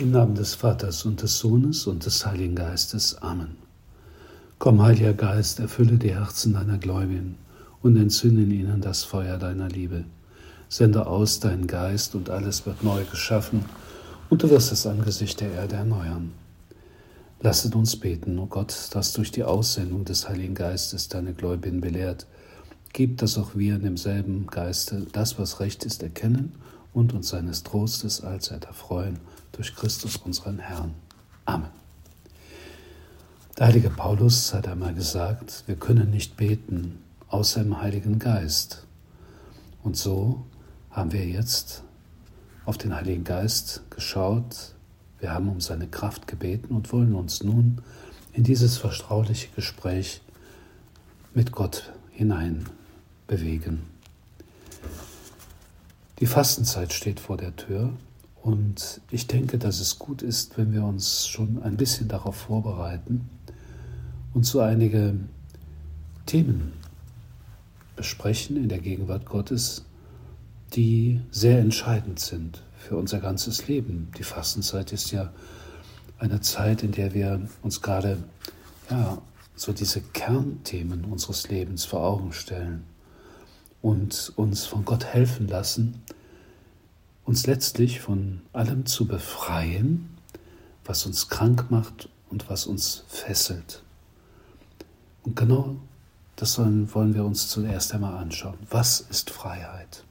Im Namen des Vaters und des Sohnes und des Heiligen Geistes. Amen. Komm, Heiliger Geist, erfülle die Herzen deiner Gläubigen und entzünde in ihnen das Feuer deiner Liebe. Sende aus deinen Geist und alles wird neu geschaffen und du wirst das Angesicht der Erde erneuern. Lasset uns beten, o oh Gott, dass durch die Aussendung des Heiligen Geistes deine Gläubigen belehrt. Gib, dass auch wir in demselben Geiste das, was recht ist, erkennen und uns seines Trostes allzeit erfreuen durch Christus unseren Herrn. Amen. Der heilige Paulus hat einmal gesagt, wir können nicht beten außer im Heiligen Geist. Und so haben wir jetzt auf den Heiligen Geist geschaut, wir haben um seine Kraft gebeten und wollen uns nun in dieses vertrauliche Gespräch mit Gott hinein bewegen. Die Fastenzeit steht vor der Tür und ich denke, dass es gut ist, wenn wir uns schon ein bisschen darauf vorbereiten und so einige Themen besprechen in der Gegenwart Gottes, die sehr entscheidend sind für unser ganzes Leben. Die Fastenzeit ist ja eine Zeit, in der wir uns gerade ja, so diese Kernthemen unseres Lebens vor Augen stellen und uns von Gott helfen lassen, uns letztlich von allem zu befreien, was uns krank macht und was uns fesselt. Und genau das sollen, wollen wir uns zuerst einmal anschauen. Was ist Freiheit?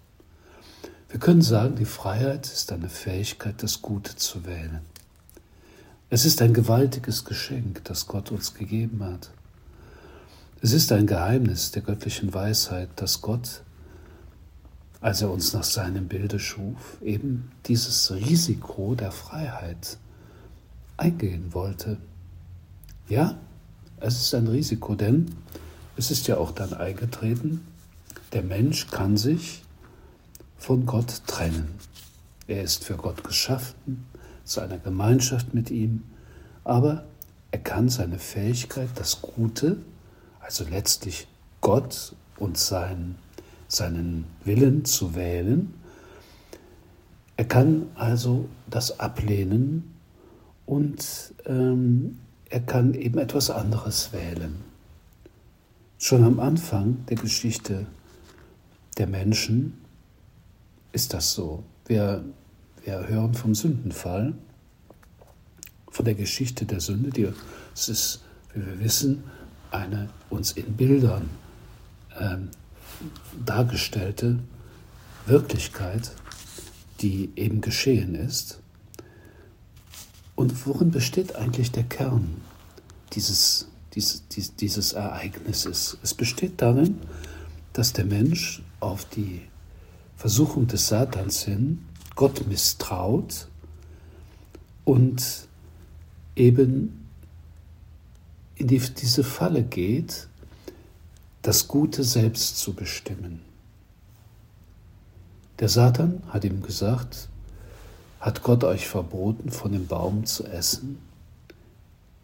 Wir können sagen, die Freiheit ist eine Fähigkeit, das Gute zu wählen. Es ist ein gewaltiges Geschenk, das Gott uns gegeben hat. Es ist ein Geheimnis der göttlichen Weisheit, dass Gott als er uns nach seinem Bilde schuf, eben dieses Risiko der Freiheit eingehen wollte. Ja, es ist ein Risiko, denn es ist ja auch dann eingetreten, der Mensch kann sich von Gott trennen. Er ist für Gott geschaffen, zu einer Gemeinschaft mit ihm, aber er kann seine Fähigkeit, das Gute, also letztlich Gott und sein seinen Willen zu wählen. Er kann also das ablehnen und ähm, er kann eben etwas anderes wählen. Schon am Anfang der Geschichte der Menschen ist das so. Wir, wir hören vom Sündenfall, von der Geschichte der Sünde, die es ist, wie wir wissen, eine uns in Bildern ähm, dargestellte Wirklichkeit, die eben geschehen ist. Und worin besteht eigentlich der Kern dieses, dieses, dieses Ereignisses? Es besteht darin, dass der Mensch auf die Versuchung des Satans hin Gott misstraut und eben in die, diese Falle geht, das Gute selbst zu bestimmen. Der Satan hat ihm gesagt, hat Gott euch verboten, von dem Baum zu essen?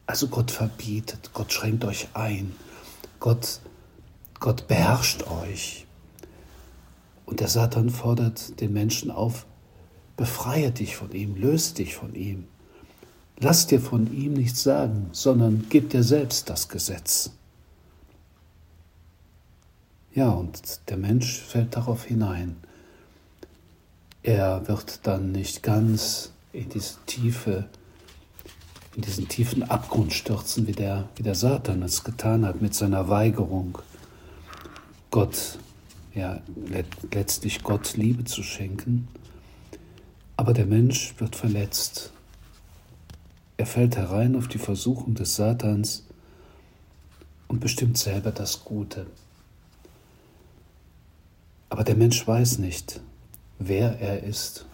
Also Gott verbietet, Gott schränkt euch ein, Gott, Gott beherrscht euch. Und der Satan fordert den Menschen auf, befreie dich von ihm, löse dich von ihm. Lass dir von ihm nichts sagen, sondern gib dir selbst das Gesetz. Ja, und der Mensch fällt darauf hinein. Er wird dann nicht ganz in diese tiefe, in diesen tiefen Abgrund stürzen, wie der, wie der Satan es getan hat mit seiner Weigerung, Gott, ja, letztlich Gott Liebe zu schenken. Aber der Mensch wird verletzt. Er fällt herein auf die Versuchung des Satans und bestimmt selber das Gute. Aber der Mensch weiß nicht, wer er ist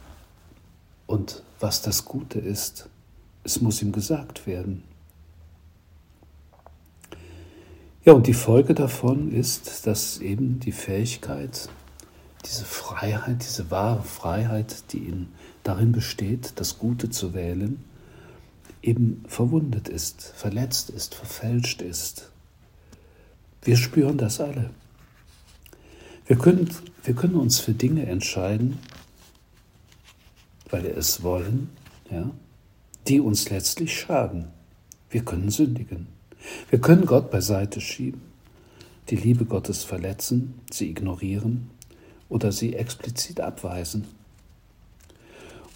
und was das Gute ist. Es muss ihm gesagt werden. Ja, und die Folge davon ist, dass eben die Fähigkeit, diese Freiheit, diese wahre Freiheit, die in, darin besteht, das Gute zu wählen, eben verwundet ist, verletzt ist, verfälscht ist. Wir spüren das alle. Wir können, wir können uns für Dinge entscheiden, weil wir es wollen, ja, die uns letztlich schaden. Wir können sündigen. Wir können Gott beiseite schieben, die Liebe Gottes verletzen, sie ignorieren oder sie explizit abweisen.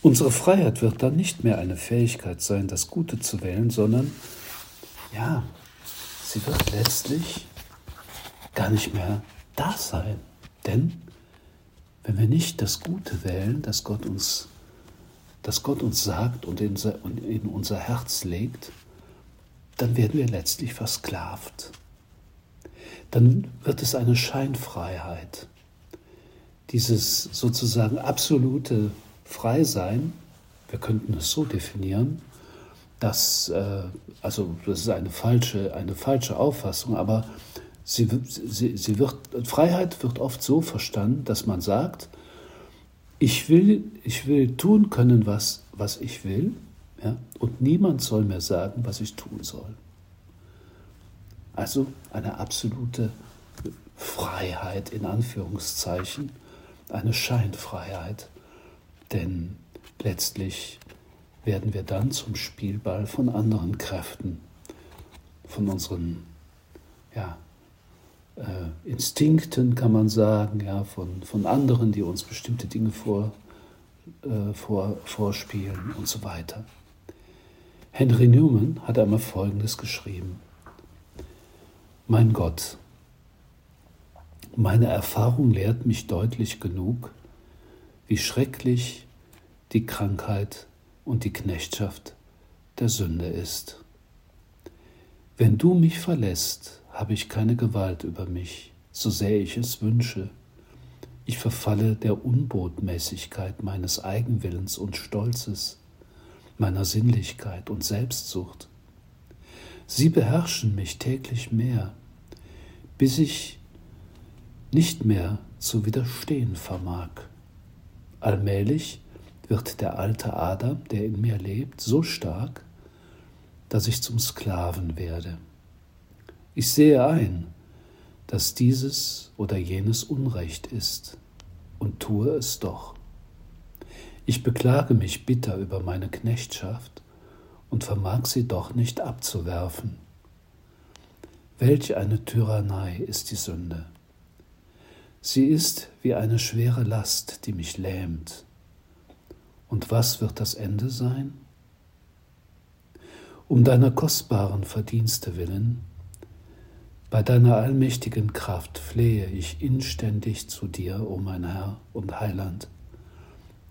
Unsere Freiheit wird dann nicht mehr eine Fähigkeit sein, das Gute zu wählen, sondern ja, sie wird letztlich gar nicht mehr da sein. Denn wenn wir nicht das Gute wählen, das Gott uns, das Gott uns sagt und in, in unser Herz legt, dann werden wir letztlich versklavt. Dann wird es eine Scheinfreiheit. Dieses sozusagen absolute Freisein, wir könnten es so definieren, dass, äh, also das ist eine falsche, eine falsche Auffassung, aber sie, sie, sie wird, Freiheit wird oft so verstanden, dass man sagt, ich will, ich will tun können, was, was ich will, ja, und niemand soll mir sagen, was ich tun soll. Also eine absolute Freiheit in Anführungszeichen, eine Scheinfreiheit, denn letztlich werden wir dann zum Spielball von anderen Kräften, von unseren ja, äh, Instinkten, kann man sagen, ja, von, von anderen, die uns bestimmte Dinge vor, äh, vor, vorspielen und so weiter. Henry Newman hat einmal Folgendes geschrieben. Mein Gott, meine Erfahrung lehrt mich deutlich genug, wie schrecklich die Krankheit und die Knechtschaft der Sünde ist. Wenn du mich verlässt, habe ich keine Gewalt über mich, so sehr ich es wünsche. Ich verfalle der Unbotmäßigkeit meines Eigenwillens und Stolzes, meiner Sinnlichkeit und Selbstsucht. Sie beherrschen mich täglich mehr, bis ich nicht mehr zu widerstehen vermag. Allmählich wird der alte Adam, der in mir lebt, so stark, dass ich zum Sklaven werde. Ich sehe ein, dass dieses oder jenes Unrecht ist und tue es doch. Ich beklage mich bitter über meine Knechtschaft und vermag sie doch nicht abzuwerfen. Welch eine Tyrannei ist die Sünde. Sie ist wie eine schwere Last, die mich lähmt und was wird das Ende sein? Um deiner kostbaren Verdienste willen, bei deiner allmächtigen Kraft flehe ich inständig zu dir, o oh mein Herr und Heiland.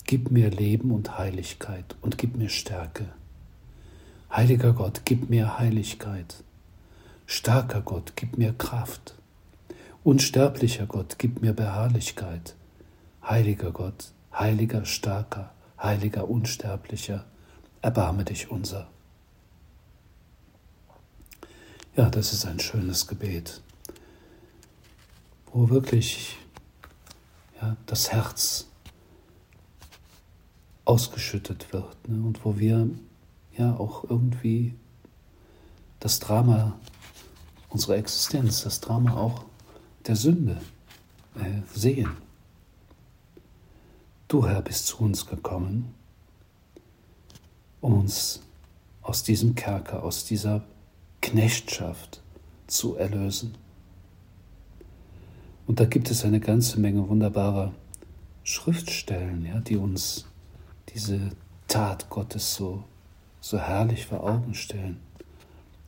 Gib mir Leben und Heiligkeit und gib mir Stärke. Heiliger Gott, gib mir Heiligkeit. Starker Gott, gib mir Kraft. Unsterblicher Gott, gib mir Beharrlichkeit. Heiliger Gott, heiliger, starker, heiliger, unsterblicher, erbarme dich unser. Ja, das ist ein schönes Gebet, wo wirklich ja, das Herz ausgeschüttet wird ne, und wo wir ja auch irgendwie das Drama unserer Existenz, das Drama auch der Sünde äh, sehen. Du, Herr, bist zu uns gekommen, um uns aus diesem Kerker, aus dieser Knechtschaft zu erlösen. Und da gibt es eine ganze Menge wunderbarer Schriftstellen, ja, die uns diese Tat Gottes so, so herrlich vor Augen stellen.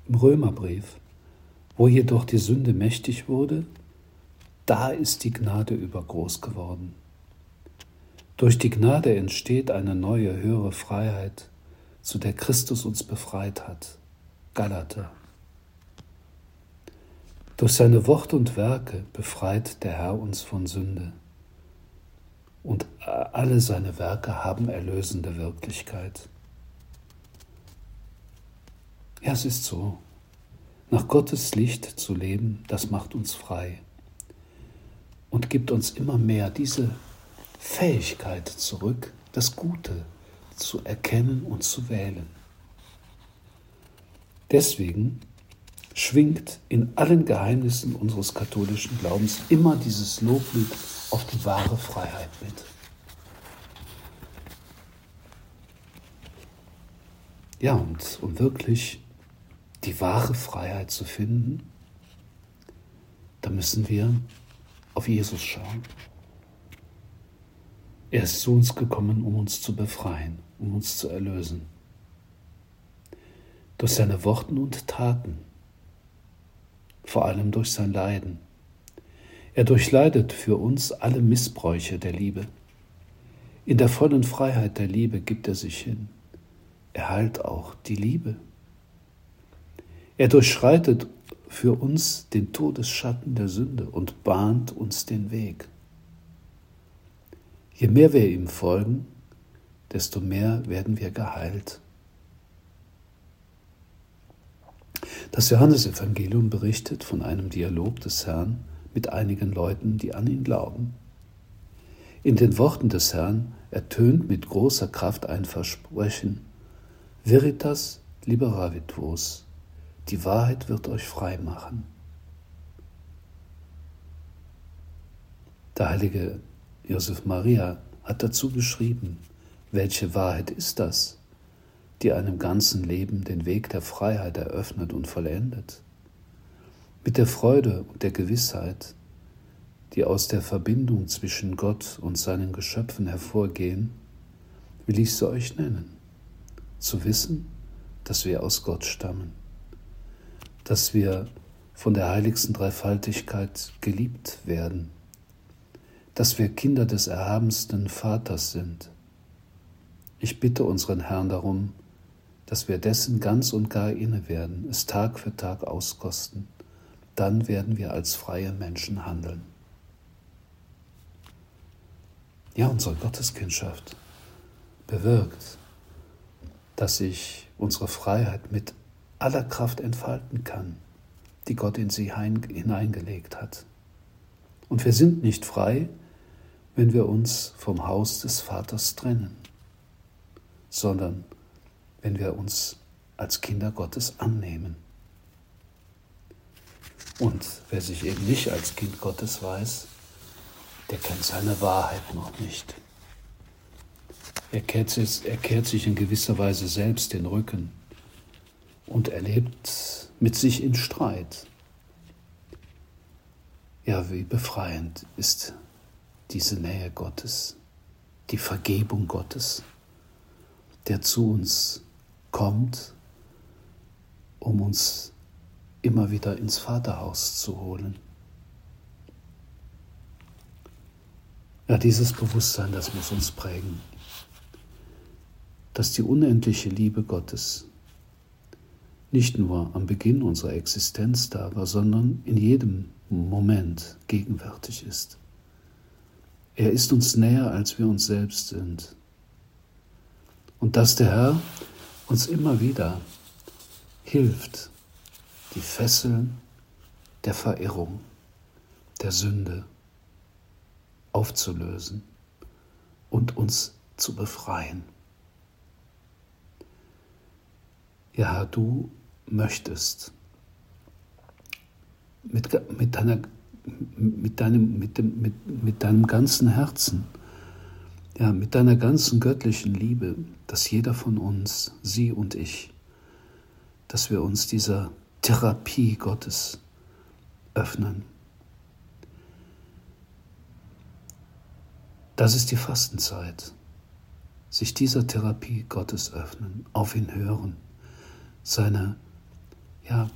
Im Römerbrief, wo jedoch die Sünde mächtig wurde, da ist die Gnade übergroß geworden. Durch die Gnade entsteht eine neue, höhere Freiheit, zu der Christus uns befreit hat. Galater. Durch seine Worte und Werke befreit der Herr uns von Sünde. Und alle seine Werke haben erlösende Wirklichkeit. Ja, es ist so. Nach Gottes Licht zu leben, das macht uns frei und gibt uns immer mehr diese Fähigkeit zurück, das Gute zu erkennen und zu wählen. Deswegen schwingt in allen Geheimnissen unseres katholischen Glaubens immer dieses Loblied auf die wahre Freiheit mit. Ja, und um wirklich die wahre Freiheit zu finden, da müssen wir auf Jesus schauen. Er ist zu uns gekommen, um uns zu befreien, um uns zu erlösen. Durch seine Worten und Taten, vor allem durch sein Leiden. Er durchleidet für uns alle Missbräuche der Liebe. In der vollen Freiheit der Liebe gibt er sich hin. Er heilt auch die Liebe. Er durchschreitet für uns den Todesschatten der Sünde und bahnt uns den Weg. Je mehr wir ihm folgen, desto mehr werden wir geheilt. Das Johannesevangelium berichtet von einem Dialog des Herrn mit einigen Leuten, die an ihn glauben. In den Worten des Herrn ertönt mit großer Kraft ein Versprechen, Veritas liberavit vos, die Wahrheit wird euch frei machen. Der heilige Josef Maria hat dazu geschrieben, welche Wahrheit ist das, die einem ganzen Leben den Weg der Freiheit eröffnet und vollendet? Mit der Freude und der Gewissheit, die aus der Verbindung zwischen Gott und seinen Geschöpfen hervorgehen, will ich sie euch nennen. Zu wissen, dass wir aus Gott stammen, dass wir von der heiligsten Dreifaltigkeit geliebt werden dass wir Kinder des erhabensten Vaters sind. Ich bitte unseren Herrn darum, dass wir dessen ganz und gar inne werden, es Tag für Tag auskosten. Dann werden wir als freie Menschen handeln. Ja, unsere Gotteskindschaft bewirkt, dass ich unsere Freiheit mit aller Kraft entfalten kann, die Gott in sie hineingelegt hat. Und wir sind nicht frei, wenn wir uns vom Haus des Vaters trennen, sondern wenn wir uns als Kinder Gottes annehmen. Und wer sich eben nicht als Kind Gottes weiß, der kennt seine Wahrheit noch nicht. Er kehrt, sich, er kehrt sich in gewisser Weise selbst den Rücken und erlebt mit sich in Streit. Ja, wie befreiend ist diese Nähe Gottes, die Vergebung Gottes, der zu uns kommt, um uns immer wieder ins Vaterhaus zu holen. Ja, dieses Bewusstsein, das muss uns prägen, dass die unendliche Liebe Gottes nicht nur am Beginn unserer Existenz da war, sondern in jedem Moment gegenwärtig ist. Er ist uns näher, als wir uns selbst sind. Und dass der Herr uns immer wieder hilft, die Fesseln der Verirrung, der Sünde aufzulösen und uns zu befreien. Ja, du möchtest mit, mit deiner mit deinem, mit, dem, mit, mit deinem ganzen Herzen, ja, mit deiner ganzen göttlichen Liebe, dass jeder von uns, sie und ich, dass wir uns dieser Therapie Gottes öffnen. Das ist die Fastenzeit. Sich dieser Therapie Gottes öffnen, auf ihn hören, seine, ja,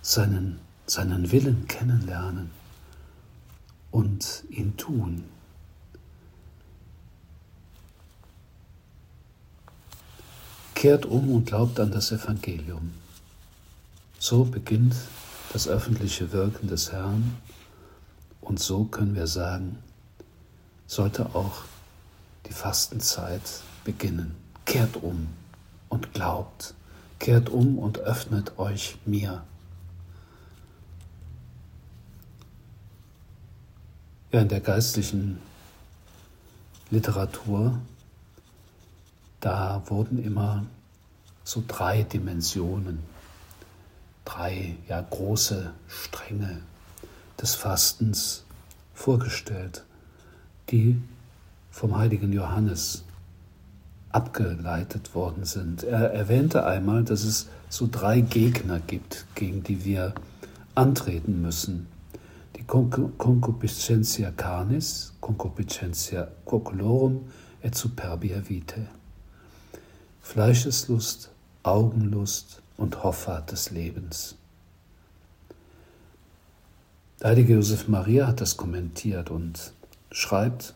seinen, seinen Willen kennenlernen und ihn tun. Kehrt um und glaubt an das Evangelium. So beginnt das öffentliche Wirken des Herrn und so können wir sagen, sollte auch die Fastenzeit beginnen. Kehrt um und glaubt. Kehrt um und öffnet euch mir. Ja, in der geistlichen Literatur, da wurden immer so drei Dimensionen, drei ja, große Stränge des Fastens vorgestellt, die vom heiligen Johannes abgeleitet worden sind. Er erwähnte einmal, dass es so drei Gegner gibt, gegen die wir antreten müssen. Die Concupiscentia canis, Concupiscentia coculorum et superbia vitae. Fleischeslust, Augenlust und Hoffart des Lebens. Der heilige Josef Maria hat das kommentiert und schreibt,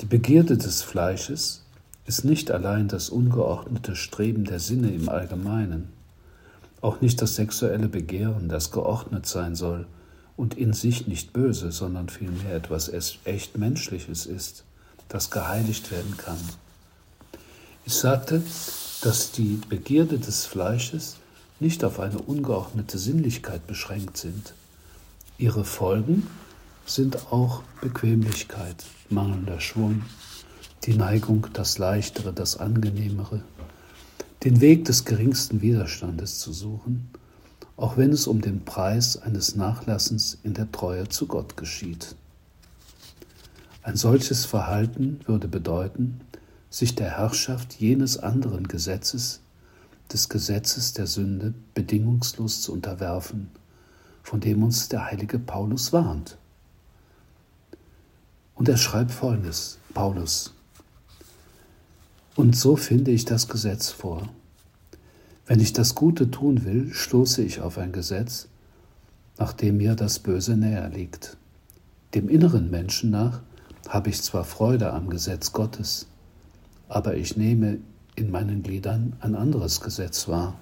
die Begierde des Fleisches ist nicht allein das ungeordnete Streben der Sinne im Allgemeinen, auch nicht das sexuelle Begehren, das geordnet sein soll und in sich nicht böse, sondern vielmehr etwas echt Menschliches ist, das geheiligt werden kann. Ich sagte, dass die Begierde des Fleisches nicht auf eine ungeordnete Sinnlichkeit beschränkt sind. Ihre Folgen sind auch Bequemlichkeit, mangelnder Schwung, die Neigung, das Leichtere, das Angenehmere, den Weg des geringsten Widerstandes zu suchen, auch wenn es um den Preis eines Nachlassens in der Treue zu Gott geschieht. Ein solches Verhalten würde bedeuten, sich der Herrschaft jenes anderen Gesetzes, des Gesetzes der Sünde, bedingungslos zu unterwerfen, von dem uns der heilige Paulus warnt. Und er schreibt folgendes, Paulus, und so finde ich das Gesetz vor. Wenn ich das Gute tun will, stoße ich auf ein Gesetz, nachdem mir das Böse näher liegt. Dem inneren Menschen nach habe ich zwar Freude am Gesetz Gottes, aber ich nehme in meinen Gliedern ein anderes Gesetz wahr,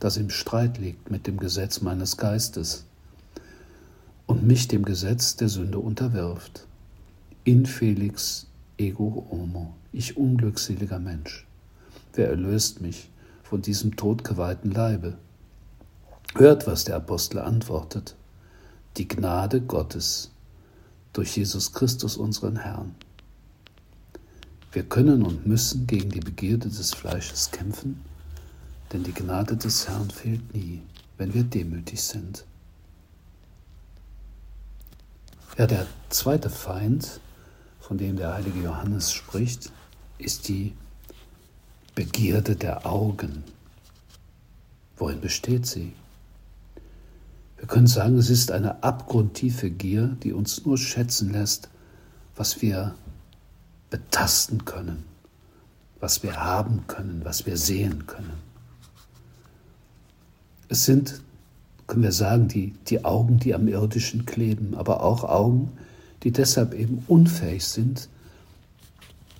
das im Streit liegt mit dem Gesetz meines Geistes und mich dem Gesetz der Sünde unterwirft. Infelix ego homo, ich unglückseliger Mensch. Wer erlöst mich von diesem todgeweihten Leibe? Hört, was der Apostel antwortet. Die Gnade Gottes durch Jesus Christus, unseren Herrn. Wir können und müssen gegen die Begierde des Fleisches kämpfen, denn die Gnade des Herrn fehlt nie, wenn wir demütig sind. Ja, der zweite Feind von dem der heilige Johannes spricht, ist die Begierde der Augen. Worin besteht sie? Wir können sagen, es ist eine abgrundtiefe Gier, die uns nur schätzen lässt, was wir betasten können, was wir haben können, was wir sehen können. Es sind, können wir sagen, die, die Augen, die am irdischen kleben, aber auch Augen, die deshalb eben unfähig sind,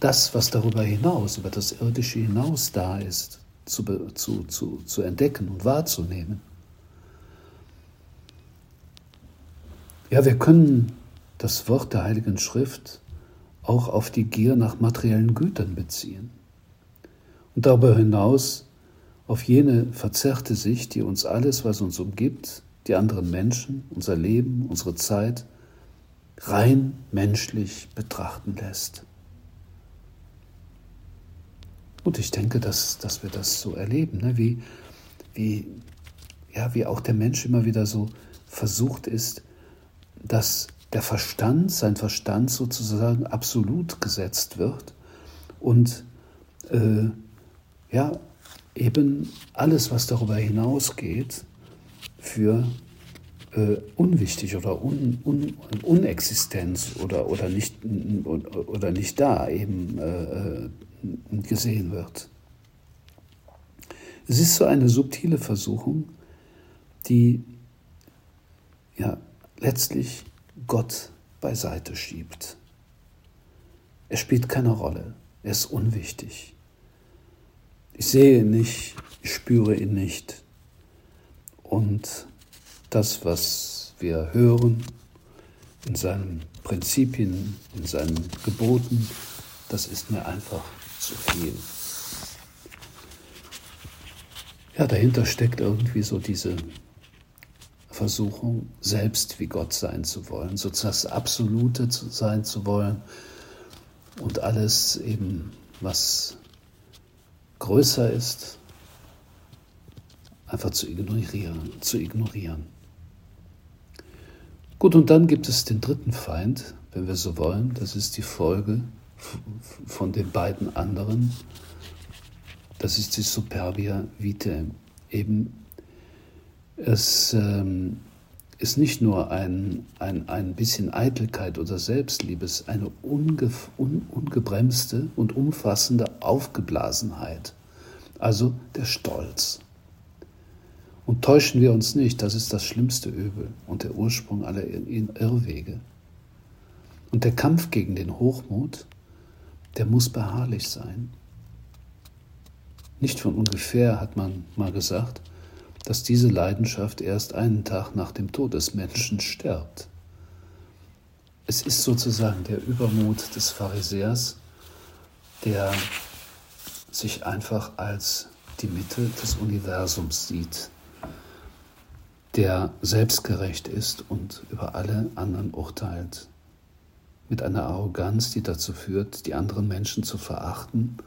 das, was darüber hinaus, über das Irdische hinaus da ist, zu, zu, zu, zu entdecken und wahrzunehmen. Ja, wir können das Wort der Heiligen Schrift auch auf die Gier nach materiellen Gütern beziehen und darüber hinaus auf jene verzerrte Sicht, die uns alles, was uns umgibt, die anderen Menschen, unser Leben, unsere Zeit, rein menschlich betrachten lässt. Und ich denke, dass, dass wir das so erleben, ne? wie, wie, ja, wie auch der Mensch immer wieder so versucht ist, dass der Verstand, sein Verstand sozusagen absolut gesetzt wird und äh, ja, eben alles, was darüber hinausgeht, für äh, unwichtig oder un, un, Unexistenz oder, oder, nicht, oder nicht da eben äh, gesehen wird. Es ist so eine subtile Versuchung, die ja letztlich Gott beiseite schiebt. Er spielt keine Rolle, er ist unwichtig. Ich sehe ihn nicht, ich spüre ihn nicht. Und das, was wir hören, in seinen Prinzipien, in seinen Geboten, das ist mir einfach zu viel. Ja, dahinter steckt irgendwie so diese Versuchung, selbst wie Gott sein zu wollen, sozusagen das Absolute sein zu wollen und alles eben, was größer ist, einfach zu ignorieren, zu ignorieren. Gut, und dann gibt es den dritten Feind, wenn wir so wollen. Das ist die Folge von den beiden anderen. das ist die Superbia Vitae. Eben, es ähm, ist nicht nur ein, ein, ein bisschen Eitelkeit oder Selbstliebe, es ist eine unge, un, ungebremste und umfassende Aufgeblasenheit, also der Stolz. Und täuschen wir uns nicht, das ist das schlimmste Übel und der Ursprung aller Irrwege. Und der Kampf gegen den Hochmut, der muss beharrlich sein. Nicht von ungefähr hat man mal gesagt, dass diese Leidenschaft erst einen Tag nach dem Tod des Menschen stirbt. Es ist sozusagen der Übermut des Pharisäers, der sich einfach als die Mitte des Universums sieht, der selbstgerecht ist und über alle anderen urteilt, mit einer Arroganz, die dazu führt, die anderen Menschen zu verachten,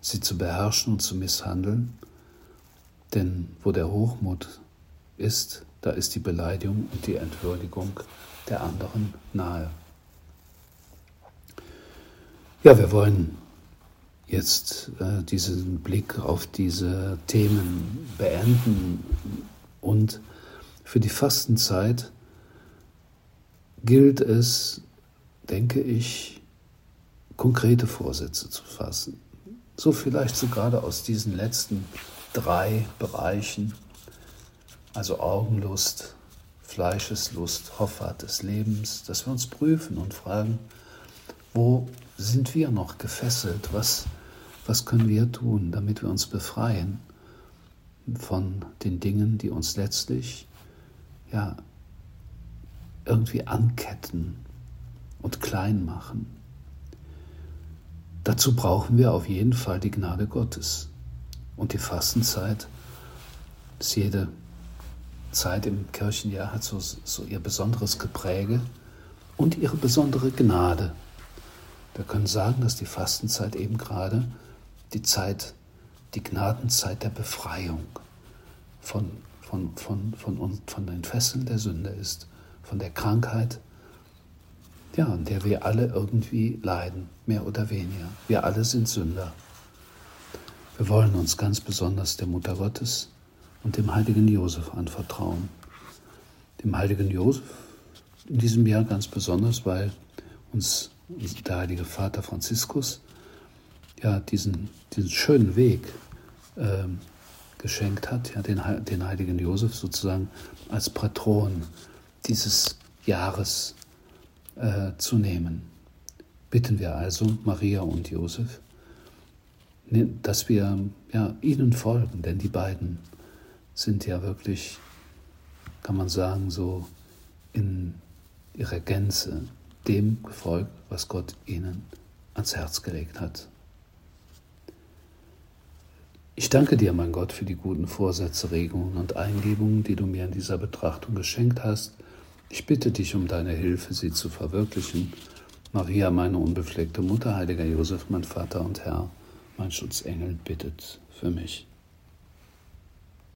sie zu beherrschen und zu misshandeln denn wo der Hochmut ist, da ist die Beleidigung und die Entwürdigung der anderen nahe. Ja, wir wollen jetzt äh, diesen Blick auf diese Themen beenden und für die Fastenzeit gilt es, denke ich, konkrete Vorsätze zu fassen. So vielleicht so gerade aus diesen letzten drei Bereichen, also Augenlust, Fleischeslust, Hoffart des Lebens, dass wir uns prüfen und fragen, wo sind wir noch gefesselt? Was, was können wir tun, damit wir uns befreien von den Dingen, die uns letztlich ja irgendwie anketten und klein machen? Dazu brauchen wir auf jeden Fall die Gnade Gottes. Und die Fastenzeit, dass jede Zeit im Kirchenjahr hat so, so ihr besonderes Gepräge und ihre besondere Gnade. Wir können sagen, dass die Fastenzeit eben gerade die Zeit, die Gnadenzeit der Befreiung von, von, von, von, von den Fesseln der Sünde ist, von der Krankheit, ja, an der wir alle irgendwie leiden, mehr oder weniger. Wir alle sind Sünder. Wir wollen uns ganz besonders der Mutter Gottes und dem heiligen Josef anvertrauen. Dem heiligen Josef in diesem Jahr ganz besonders, weil uns der heilige Vater Franziskus ja diesen, diesen schönen Weg äh, geschenkt hat, ja, den, den heiligen Josef sozusagen als Patron dieses Jahres äh, zu nehmen. Bitten wir also Maria und Josef, dass wir ja, ihnen folgen, denn die beiden sind ja wirklich, kann man sagen, so in ihrer Gänze dem gefolgt, was Gott ihnen ans Herz gelegt hat. Ich danke dir, mein Gott, für die guten Vorsätze, Regungen und Eingebungen, die du mir in dieser Betrachtung geschenkt hast. Ich bitte dich um deine Hilfe, sie zu verwirklichen. Maria, meine unbefleckte Mutter, heiliger Josef, mein Vater und Herr mein Schutzengel bittet für mich.